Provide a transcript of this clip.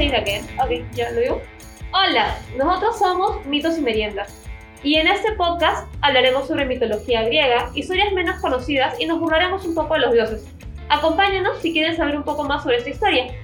say it again. Ok, ya lo digo. Hola, nosotros somos Mitos y Meriendas. Y en este podcast hablaremos sobre mitología griega, historias menos conocidas y nos burlaremos un poco de los dioses. Acompáñanos si quieren saber un poco más sobre esta historia.